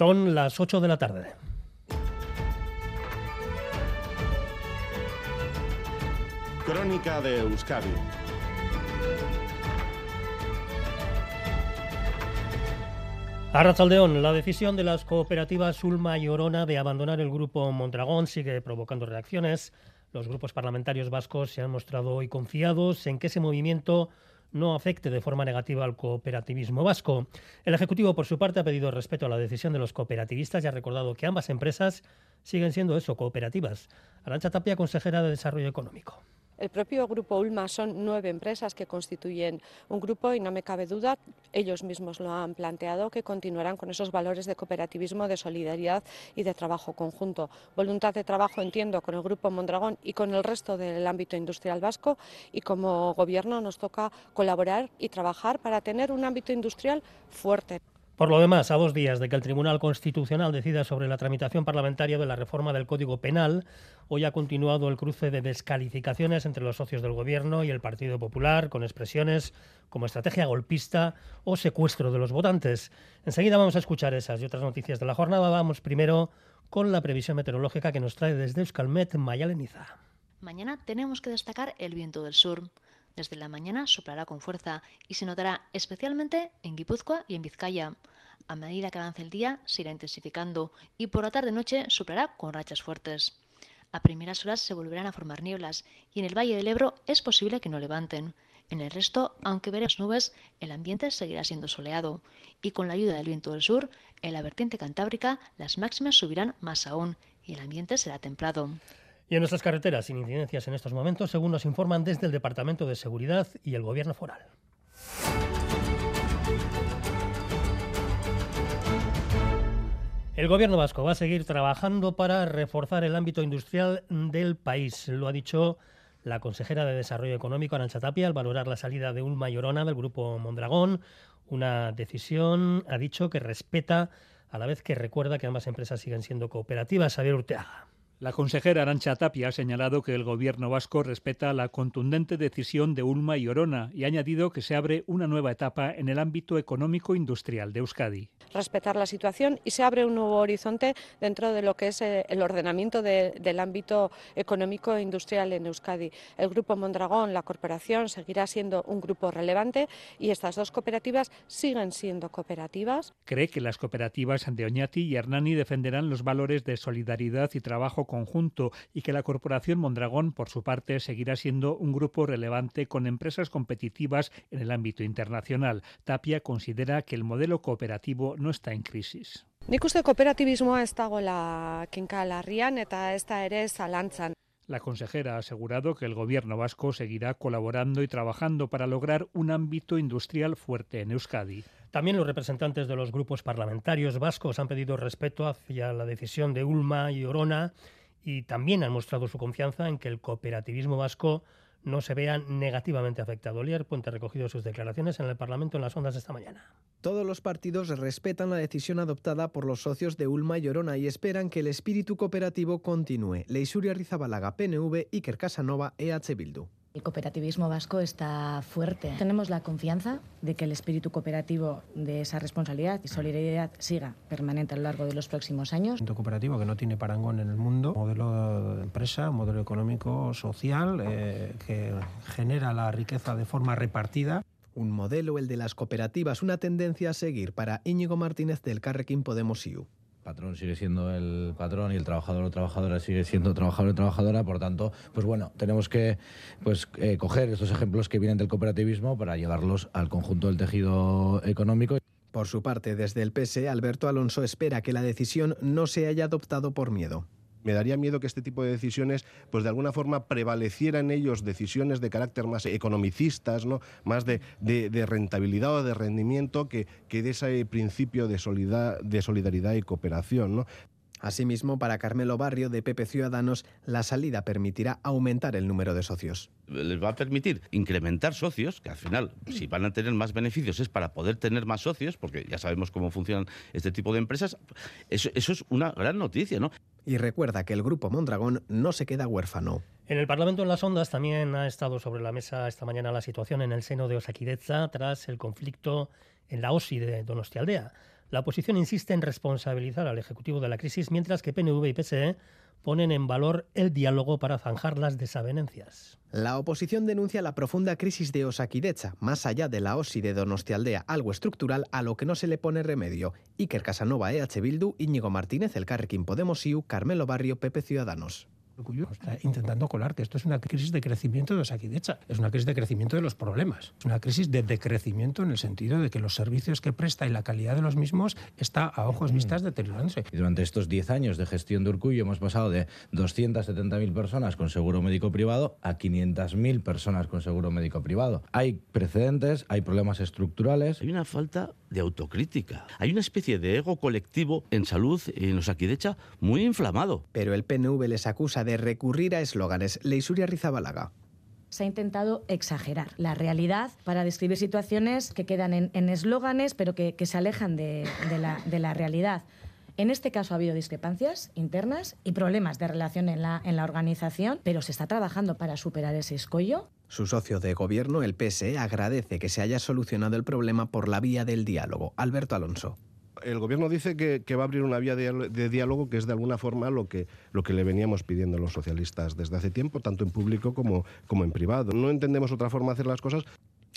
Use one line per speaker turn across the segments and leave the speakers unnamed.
Son las 8 de la tarde.
Crónica de Euskadi.
Arrachaldeón, la decisión de las cooperativas Ulma y Orona de abandonar el grupo Mondragón sigue provocando reacciones. Los grupos parlamentarios vascos se han mostrado hoy confiados en que ese movimiento no afecte de forma negativa al cooperativismo vasco. El Ejecutivo, por su parte, ha pedido respeto a la decisión de los cooperativistas y ha recordado que ambas empresas siguen siendo eso, cooperativas. Arancha Tapia, consejera de Desarrollo Económico.
El propio grupo Ulma son nueve empresas que constituyen un grupo y no me cabe duda, ellos mismos lo han planteado, que continuarán con esos valores de cooperativismo, de solidaridad y de trabajo conjunto. Voluntad de trabajo, entiendo, con el grupo Mondragón y con el resto del ámbito industrial vasco y como gobierno nos toca colaborar y trabajar para tener un ámbito industrial fuerte.
Por lo demás, a dos días de que el Tribunal Constitucional decida sobre la tramitación parlamentaria de la reforma del Código Penal, hoy ha continuado el cruce de descalificaciones entre los socios del Gobierno y el Partido Popular, con expresiones como estrategia golpista o secuestro de los votantes. Enseguida vamos a escuchar esas y otras noticias de la jornada. Vamos primero con la previsión meteorológica que nos trae desde Euskalmet Mayaleniza.
Mañana tenemos que destacar el viento del sur. Desde la mañana soplará con fuerza y se notará especialmente en Guipúzcoa y en Vizcaya. A medida que avance el día, se irá intensificando y por la tarde-noche soplará con rachas fuertes. A primeras horas se volverán a formar nieblas y en el Valle del Ebro es posible que no levanten. En el resto, aunque veremos nubes, el ambiente seguirá siendo soleado y con la ayuda del viento del sur, en la vertiente cantábrica las máximas subirán más aún y el ambiente será templado.
Y en nuestras carreteras, sin incidencias en estos momentos, según nos informan desde el Departamento de Seguridad y el Gobierno Foral. El gobierno vasco va a seguir trabajando para reforzar el ámbito industrial del país. Lo ha dicho la consejera de Desarrollo Económico, Arancha Tapia, al valorar la salida de un mayorona del grupo Mondragón. Una decisión, ha dicho, que respeta a la vez que recuerda que ambas empresas siguen siendo cooperativas. Xavier Urteaga.
La consejera Arancha Tapia ha señalado que el gobierno vasco respeta la contundente decisión de Ulma y Orona y ha añadido que se abre una nueva etapa en el ámbito económico industrial de Euskadi.
Respetar la situación y se abre un nuevo horizonte dentro de lo que es eh, el ordenamiento de, del ámbito económico e industrial en Euskadi. El Grupo Mondragón, la corporación, seguirá siendo un grupo relevante y estas dos cooperativas siguen siendo cooperativas.
Cree que las cooperativas de Oñati y Hernani defenderán los valores de solidaridad y trabajo conjunto y que la Corporación Mondragón, por su parte, seguirá siendo un grupo relevante con empresas competitivas en el ámbito internacional. Tapia considera que el modelo cooperativo no está en crisis.
Nik uste kooperativismoa ez dagoela kinka larrian eta ez da ere zalantzan.
La consejera ha asegurado que el gobierno vasco seguirá colaborando y trabajando para lograr un ámbito industrial fuerte en Euskadi.
También los representantes de los grupos parlamentarios vascos han pedido respeto hacia la decisión de Ulma y Orona y también han mostrado su confianza en que el cooperativismo vasco no se vea negativamente afectado. Lier Puente ha recogido sus declaraciones en el Parlamento en las ondas de esta mañana.
Todos los partidos respetan la decisión adoptada por los socios de Ulma y Orona y esperan que el espíritu cooperativo continúe. Leisuria Rizabalaga, PNV, Iker Casanova, EH Bildu.
El cooperativismo vasco está fuerte. Tenemos la confianza de que el espíritu cooperativo de esa responsabilidad y solidaridad siga permanente a lo largo de los próximos años.
Un cooperativo que no tiene parangón en el mundo, modelo de empresa, modelo económico, social, eh, que genera la riqueza de forma repartida.
Un modelo, el de las cooperativas, una tendencia a seguir para Íñigo Martínez del Carrequín Podemos IU
patrón sigue siendo el patrón y el trabajador o trabajadora sigue siendo trabajador o trabajadora, por tanto, pues bueno, tenemos que pues eh, coger estos ejemplos que vienen del cooperativismo para llevarlos al conjunto del tejido económico.
Por su parte, desde el PSE, Alberto Alonso espera que la decisión no se haya adoptado por miedo.
Me daría miedo que este tipo de decisiones, pues de alguna forma prevalecieran en ellos decisiones de carácter más economicistas, ¿no? más de, de, de rentabilidad o de rendimiento que, que de ese principio de, solidar, de solidaridad y cooperación. ¿no?
Asimismo, para Carmelo Barrio de Pepe Ciudadanos, la salida permitirá aumentar el número de socios.
Les va a permitir incrementar socios, que al final, si van a tener más beneficios, es para poder tener más socios, porque ya sabemos cómo funcionan este tipo de empresas. Eso, eso es una gran noticia, ¿no?
Y recuerda que el Grupo Mondragón no se queda huérfano.
En el Parlamento en las Ondas también ha estado sobre la mesa esta mañana la situación en el seno de Osakidecha tras el conflicto en la OSI de Donostialdea. La oposición insiste en responsabilizar al Ejecutivo de la crisis, mientras que PNV y PSE ponen en valor el diálogo para zanjar las desavenencias.
La oposición denuncia la profunda crisis de Osakidecha, más allá de la OSI de Donostialdea, algo estructural a lo que no se le pone remedio. Iker Casanova, EH Bildu, Íñigo Martínez, El Carrequín Podemos, IU, Carmelo Barrio, Pepe Ciudadanos
está intentando colar que esto es una crisis de crecimiento de Osakidecha, es una crisis de crecimiento de los problemas, es una crisis de decrecimiento en el sentido de que los servicios que presta y la calidad de los mismos está a ojos vistas deteriorándose.
Y durante estos 10 años de gestión de Urcuyo hemos pasado de 270.000 personas con seguro médico privado a 500.000 personas con seguro médico privado. Hay precedentes, hay problemas estructurales.
Hay una falta de autocrítica. Hay una especie de ego colectivo en salud en Osakidecha muy inflamado.
Pero el PNV les acusa de recurrir a eslóganes. Leisuria Rizabalaga
se ha intentado exagerar la realidad para describir situaciones que quedan en eslóganes, pero que, se alejan de, la, de, la, realidad. En este caso ha habido discrepancias internas y problemas de relación en la, en la organización, pero se está trabajando para superar ese escollo.
Su socio de gobierno, el PSE, agradece que se haya solucionado el problema por la vía del diálogo. Alberto Alonso
el gobierno dice que, va a abrir una vía de, diálogo que es de alguna forma lo que, lo que le veníamos pidiendo los socialistas desde hace tiempo, tanto en público como, como en privado. No entendemos otra forma de hacer las cosas.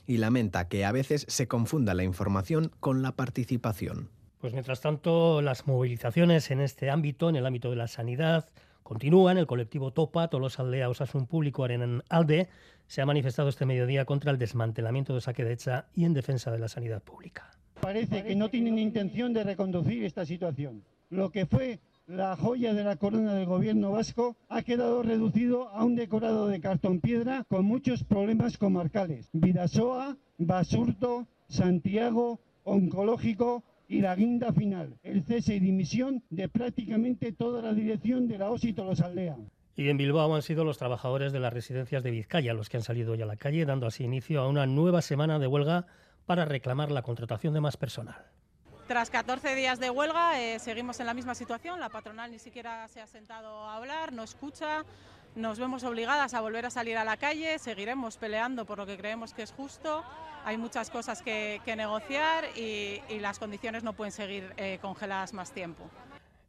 Y lamenta que a veces se confunda la información con la participación.
Pues mientras tanto, las movilizaciones en este ámbito, en el ámbito de la sanidad, continúan. El colectivo Topa, Tolos Aldea Osasun Público en Alde, se ha manifestado este mediodía contra el desmantelamiento de Saquedecha y en defensa de la sanidad pública
parece que no tienen intención de reconducir esta situación. Lo que fue la joya de la corona del gobierno vasco ha quedado reducido a un decorado de cartón piedra con muchos problemas comarcales. Vidasoa, Basurto, Santiago, Oncológico y la guinda final, el cese y dimisión de prácticamente toda la dirección de la OSI Tolosaldea.
Y en Bilbao han sido los trabajadores de las residencias de Vizcaya los que han salido ya a la calle, dando así inicio a una nueva semana de huelga para reclamar la contratación de más personal.
Tras 14 días de huelga, eh, seguimos en la misma situación. La patronal ni siquiera se ha sentado a hablar, no escucha. Nos vemos obligadas a volver a salir a la calle. Seguiremos peleando por lo que creemos que es justo. Hay muchas cosas que, negociar y, las condiciones no pueden seguir eh, congeladas más tiempo.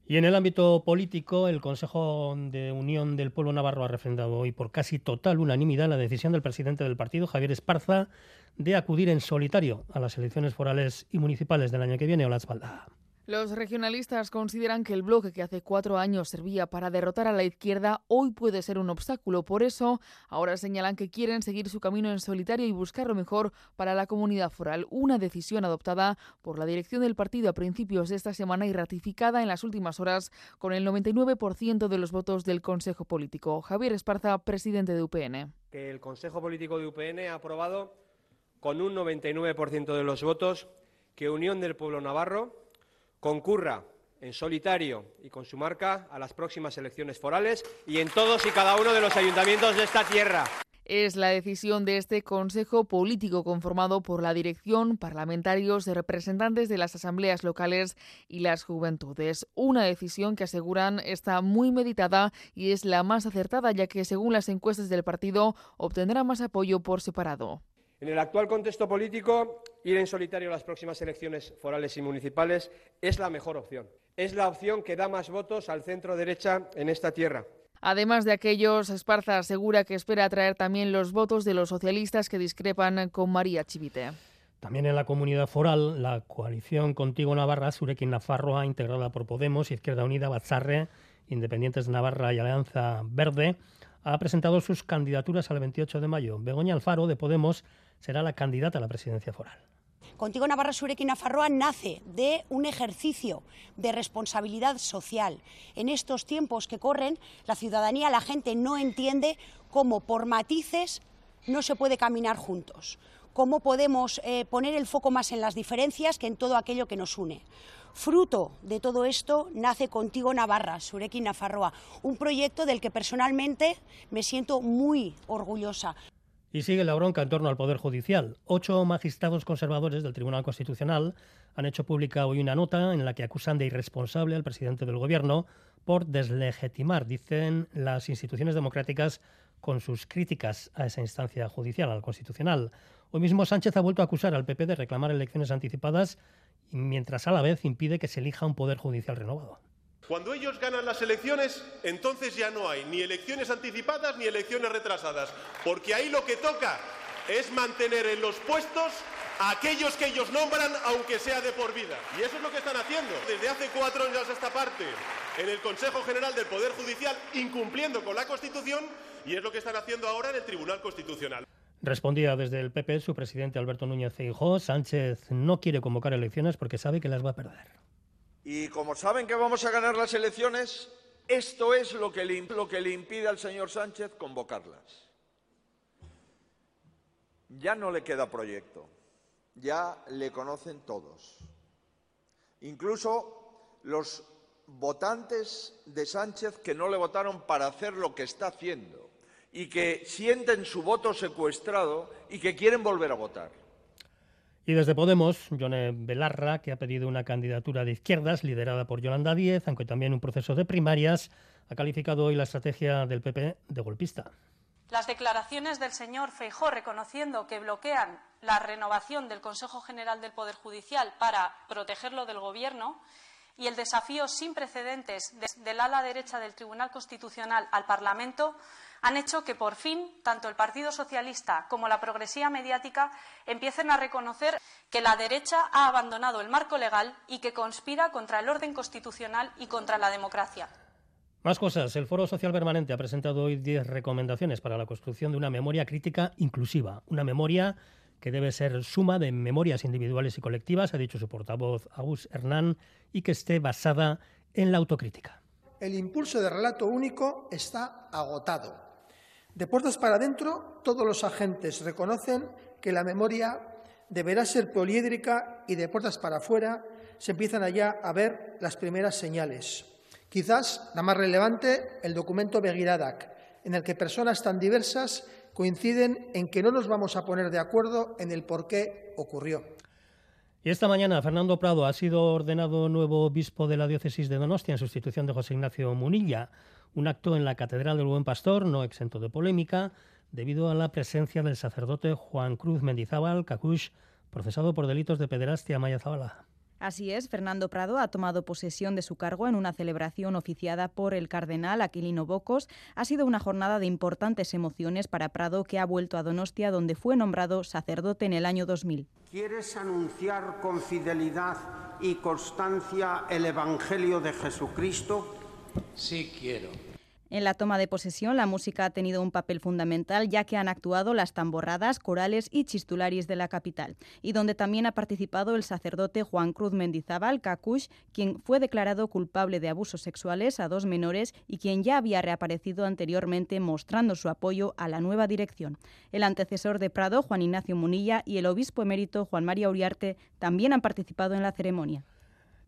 Y en el ámbito político, el Consejo de Unión del Pueblo Navarro ha refrendado hoy por casi total unanimidad la decisión del presidente del partido, Javier Esparza, de acudir en solitario a las elecciones forales y municipales del año que viene o la espalda.
Los regionalistas consideran que el bloque que hace cuatro años servía para derrotar a la izquierda hoy puede ser un obstáculo. Por eso, ahora señalan que quieren seguir su camino en solitario y buscar lo mejor para la comunidad foral. Una decisión adoptada por la dirección del partido a principios de esta semana y ratificada en las últimas horas con el 99% de los votos del Consejo Político. Javier Esparza, presidente de UPN.
Que el Consejo Político de UPN ha aprobado con un 99% de los votos que Unión del Pueblo Navarro concurra en solitario y con su marca a las próximas elecciones forales y en todos y cada uno de los ayuntamientos de esta tierra.
Es la decisión de este Consejo Político conformado por la dirección, parlamentarios, representantes de las asambleas locales y las juventudes. Una decisión que aseguran está muy meditada y es la más acertada ya que según las encuestas del partido obtendrá más apoyo por separado.
En el actual contexto político, ir en solitario a las próximas elecciones forales y municipales es la mejor opción. Es la opción que da más votos al centro derecha en esta tierra.
Además de aquellos, Esparza asegura que espera atraer también los votos de los socialistas que discrepan con María Chivite.
También en la comunidad foral, la coalición Contigo Navarra, Surekin Nafarroa, integrada por Podemos, Izquierda Unida, Batzarre, Independientes de Navarra y Alianza Verde, ha presentado sus candidaturas al 28 de mayo. Begoña Alfaro, de Podemos, será la candidata a la presidencia foral.
Contigo Navarra Surekin Nafarroa nace de un ejercicio de responsabilidad social. En estos tiempos que corren, la ciudadanía, la gente no entiende cómo por matices no se puede caminar juntos, cómo podemos eh, poner el foco más en las diferencias que en todo aquello que nos une. Fruto de todo esto nace Contigo Navarra, Surekin Nafarroa, un proyecto del que personalmente me siento muy orgullosa.
Y sigue la bronca en torno al Poder Judicial. Ocho magistrados conservadores del Tribunal Constitucional han hecho pública hoy una nota en la que acusan de irresponsable al presidente del Gobierno por deslegitimar, dicen las instituciones democráticas, con sus críticas a esa instancia judicial, al Constitucional. Hoy mismo Sánchez ha vuelto a acusar al PP de reclamar elecciones anticipadas mientras a la vez impide que se elija un poder judicial renovado.
Cuando ellos ganan las elecciones, entonces ya no hay ni elecciones anticipadas ni elecciones retrasadas, porque ahí lo que toca es mantener en los puestos a aquellos que ellos nombran, aunque sea de por vida. Y eso es lo que están haciendo desde hace cuatro años a esta parte en el Consejo General del Poder Judicial, incumpliendo con la Constitución, y es lo que están haciendo ahora en el Tribunal Constitucional.
Respondía desde el PP su presidente Alberto Núñez Feijóo, Sánchez no quiere convocar elecciones porque sabe que las va a perder.
Y como saben que vamos a ganar las elecciones, esto es lo que le, lo que le impide al señor Sánchez convocarlas. Ya no le queda proyecto, ya le conocen todos. Incluso los votantes de Sánchez que no le votaron para hacer lo que está haciendo y que sienten su voto secuestrado y que quieren volver a votar.
Y desde Podemos, Yone Belarra, que ha pedido una candidatura de izquierdas liderada por Yolanda Díez, aunque también un proceso de primarias, ha calificado hoy la estrategia del PP de golpista.
Las declaraciones del señor Feijó reconociendo que bloquean la renovación del Consejo General del Poder Judicial para protegerlo del Gobierno y el desafío sin precedentes del ala derecha del Tribunal Constitucional al Parlamento han hecho que por fin tanto el Partido Socialista como la progresía mediática empiecen a reconocer que la derecha ha abandonado el marco legal y que conspira contra el orden constitucional y contra la democracia.
Más cosas. El Foro Social Permanente ha presentado hoy 10 recomendaciones para la construcción de una memoria crítica inclusiva. Una memoria que debe ser suma de memorias individuales y colectivas, ha dicho su portavoz Agus Hernán, y que esté basada en la autocrítica.
El impulso de relato único está agotado. De puertas para adentro, todos los agentes reconocen que la memoria deberá ser poliédrica y de puertas para afuera se empiezan allá a ver las primeras señales. Quizás la más relevante, el documento Begiradak, en el que personas tan diversas coinciden en que no nos vamos a poner de acuerdo en el por qué ocurrió.
Y esta mañana Fernando Prado ha sido ordenado nuevo obispo de la diócesis de Donostia en sustitución de José Ignacio Munilla un acto en la Catedral del Buen Pastor, no exento de polémica, debido a la presencia del sacerdote Juan Cruz Mendizábal Cacush, procesado por delitos de pederastia Maya Zabala.
Así es, Fernando Prado ha tomado posesión de su cargo en una celebración oficiada por el cardenal Aquilino Bocos. Ha sido una jornada de importantes emociones para Prado, que ha vuelto a Donostia, donde fue nombrado sacerdote en el año 2000.
¿Quieres anunciar con fidelidad y constancia el Evangelio de Jesucristo?
Sí quiero.
En la toma de posesión, la música ha tenido un papel fundamental, ya que han actuado las tamborradas, corales y chistularis de la capital, y donde también ha participado el sacerdote Juan Cruz Mendizábal Cacush, quien fue declarado culpable de abusos sexuales a dos menores y quien ya había reaparecido anteriormente mostrando su apoyo a la nueva dirección. El antecesor de Prado, Juan Ignacio Munilla, y el obispo emérito Juan María Uriarte también han participado en la ceremonia.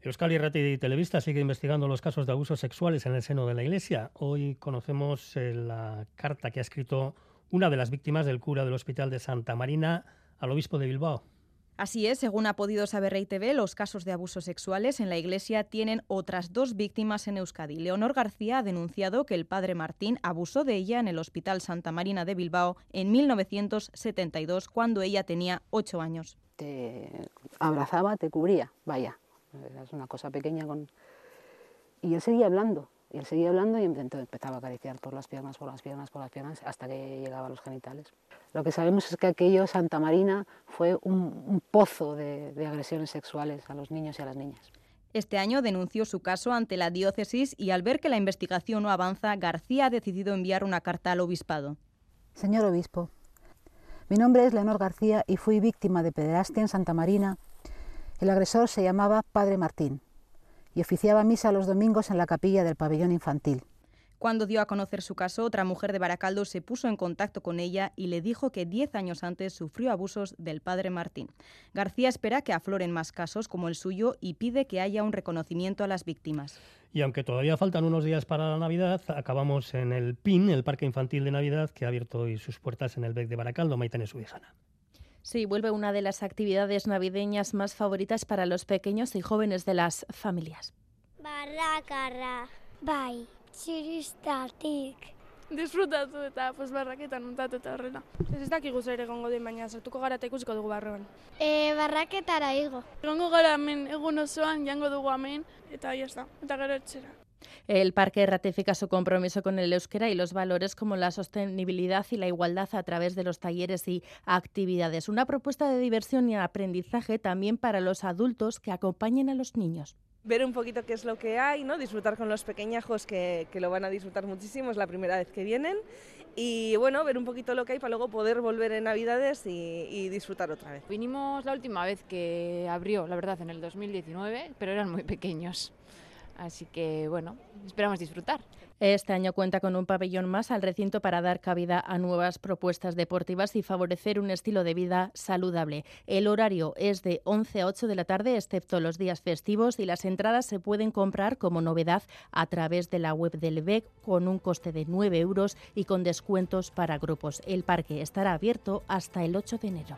Euskal Irrati Televista sigue investigando los casos de abusos sexuales en el seno de la Iglesia. Hoy conocemos eh, la carta que ha escrito una de las víctimas del cura del Hospital de Santa Marina al obispo de Bilbao.
Así es, según ha podido saber Rey TV, los casos de abusos sexuales en la Iglesia tienen otras dos víctimas en Euskadi. Leonor García ha denunciado que el padre Martín abusó de ella en el Hospital Santa Marina de Bilbao en 1972, cuando ella tenía ocho años.
Te abrazaba, te cubría, vaya, es una cosa pequeña con... Y él seguía hablando, y él seguía hablando y empezaba a acariciar por las piernas, por las piernas, por las piernas, hasta que llegaba a los genitales. Lo que sabemos es que aquello, Santa Marina, fue un, pozo de, de agresiones sexuales a los niños y a las niñas.
Este año denunció su caso ante la diócesis y al ver que la investigación no avanza, García ha decidido enviar una carta al obispado.
Señor obispo, mi nombre es Leonor García y fui víctima de pederastia en Santa Marina el agresor se llamaba Padre Martín y oficiaba misa los domingos en la capilla del pabellón infantil.
Cuando dio a conocer su caso, otra mujer de Baracaldo se puso en contacto con ella y le dijo que diez años antes sufrió abusos del padre Martín. García espera que afloren más casos como el suyo y pide que haya un reconocimiento a las víctimas.
Y aunque todavía faltan unos días para la Navidad, acabamos en el PIN, el Parque Infantil de Navidad, que ha abierto hoy sus puertas en el BEC de Baracaldo, Maitane Subijana.
Sí, vuelve una de las actividades navideñas más favoritas para los pequeños y jóvenes de las familias.
Barracarra, bai, txiristatik,
disfrutatu eta pues, barraketan montatu eta horrela. Ez ez dakigu zer egongo den, baina sartuko gara eta ikusiko dugu barroan.
E, barraketara igo.
Egongo gara hemen egun osoan, jango dugu hemen, eta ya está, eta gero etxera.
El parque ratifica su compromiso con el euskera y los valores como la sostenibilidad y la igualdad a través de los talleres y actividades. Una propuesta de diversión y aprendizaje también para los adultos que acompañen a los niños
ver un poquito qué es lo que hay, ¿no? disfrutar con los pequeñajos que, que, lo van a disfrutar muchísimo, es la primera vez que vienen. Y bueno, ver un poquito lo que hay para luego poder volver en Navidades y, y disfrutar otra vez.
Vinimos la última vez que abrió, la verdad, en el 2019, pero eran muy pequeños. Así que bueno, esperamos disfrutar.
Este año cuenta con un pabellón más al recinto para dar cabida a nuevas propuestas deportivas y favorecer un estilo de vida saludable. El horario es de 11 a 8 de la tarde, excepto los días festivos, y las entradas se pueden comprar como novedad a través de la web del BEC con un coste de 9 euros y con descuentos para grupos. El parque estará abierto hasta el 8 de enero.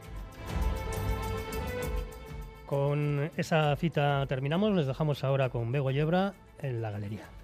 Con esa cita terminamos, les dejamos ahora con Bego Yebra en la galería.